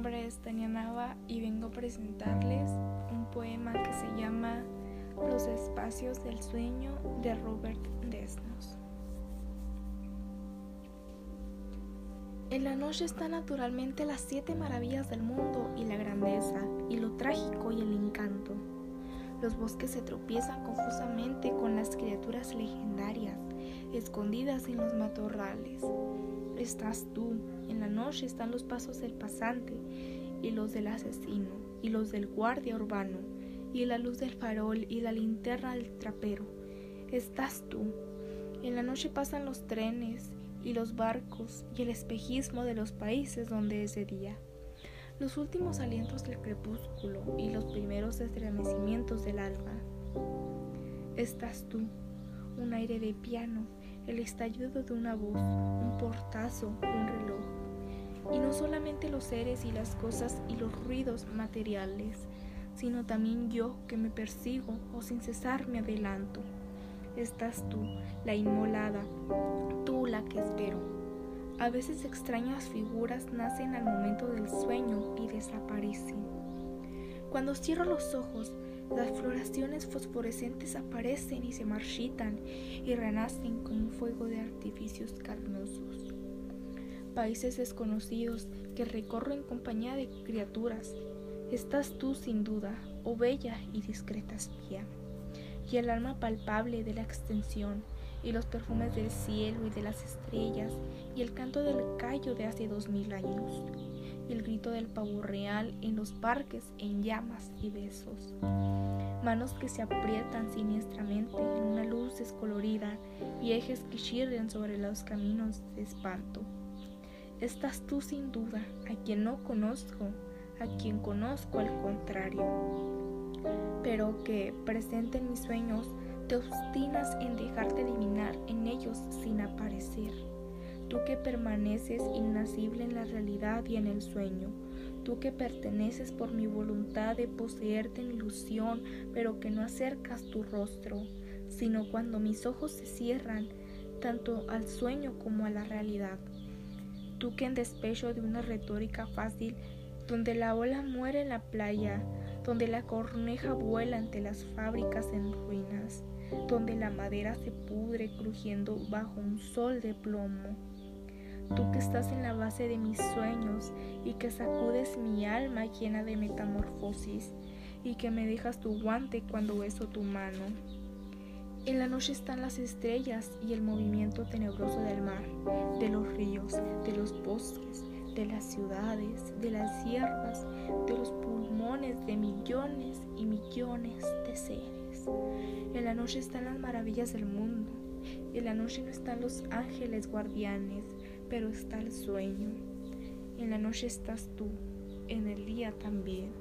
nombre es Tania Nava y vengo a presentarles un poema que se llama Los espacios del sueño de Robert Desnos. En la noche están naturalmente las siete maravillas del mundo y la grandeza, y lo trágico y el encanto. Los bosques se tropiezan confusamente con las criaturas legendarias, escondidas en los matorrales. Estás tú, en la noche están los pasos del pasante, y los del asesino, y los del guardia urbano, y la luz del farol y la linterna del trapero. Estás tú. En la noche pasan los trenes, y los barcos y el espejismo de los países donde es de día, los últimos alientos del crepúsculo y los primeros estremecimientos del alba. Estás tú, un aire de piano, el estallido de una voz, un portazo, un reloj. Y no solamente los seres y las cosas y los ruidos materiales, sino también yo que me persigo o sin cesar me adelanto estás tú, la inmolada, tú la que espero. A veces extrañas figuras nacen al momento del sueño y desaparecen. Cuando cierro los ojos, las floraciones fosforescentes aparecen y se marchitan y renacen con un fuego de artificios carnosos. Países desconocidos que recorro en compañía de criaturas, estás tú sin duda, oh bella y discreta espía. Y el alma palpable de la extensión, y los perfumes del cielo y de las estrellas, y el canto del callo de hace dos mil años, el grito del pavo real en los parques en llamas y besos. Manos que se aprietan siniestramente en una luz descolorida y ejes que chirren sobre los caminos de espanto. Estás tú sin duda, a quien no conozco, a quien conozco al contrario pero que, presente en mis sueños, te obstinas en dejarte adivinar en ellos sin aparecer. Tú que permaneces innacible en la realidad y en el sueño, tú que perteneces por mi voluntad de poseerte en ilusión, pero que no acercas tu rostro, sino cuando mis ojos se cierran, tanto al sueño como a la realidad. Tú que en despecho de una retórica fácil, donde la ola muere en la playa, donde la corneja vuela ante las fábricas en ruinas, donde la madera se pudre crujiendo bajo un sol de plomo. Tú que estás en la base de mis sueños y que sacudes mi alma llena de metamorfosis y que me dejas tu guante cuando beso tu mano. En la noche están las estrellas y el movimiento tenebroso del mar, de los ríos, de los bosques, de las ciudades, de las sierras, de los pulmones de millones y millones de seres. En la noche están las maravillas del mundo. En la noche no están los ángeles guardianes, pero está el sueño. En la noche estás tú, en el día también.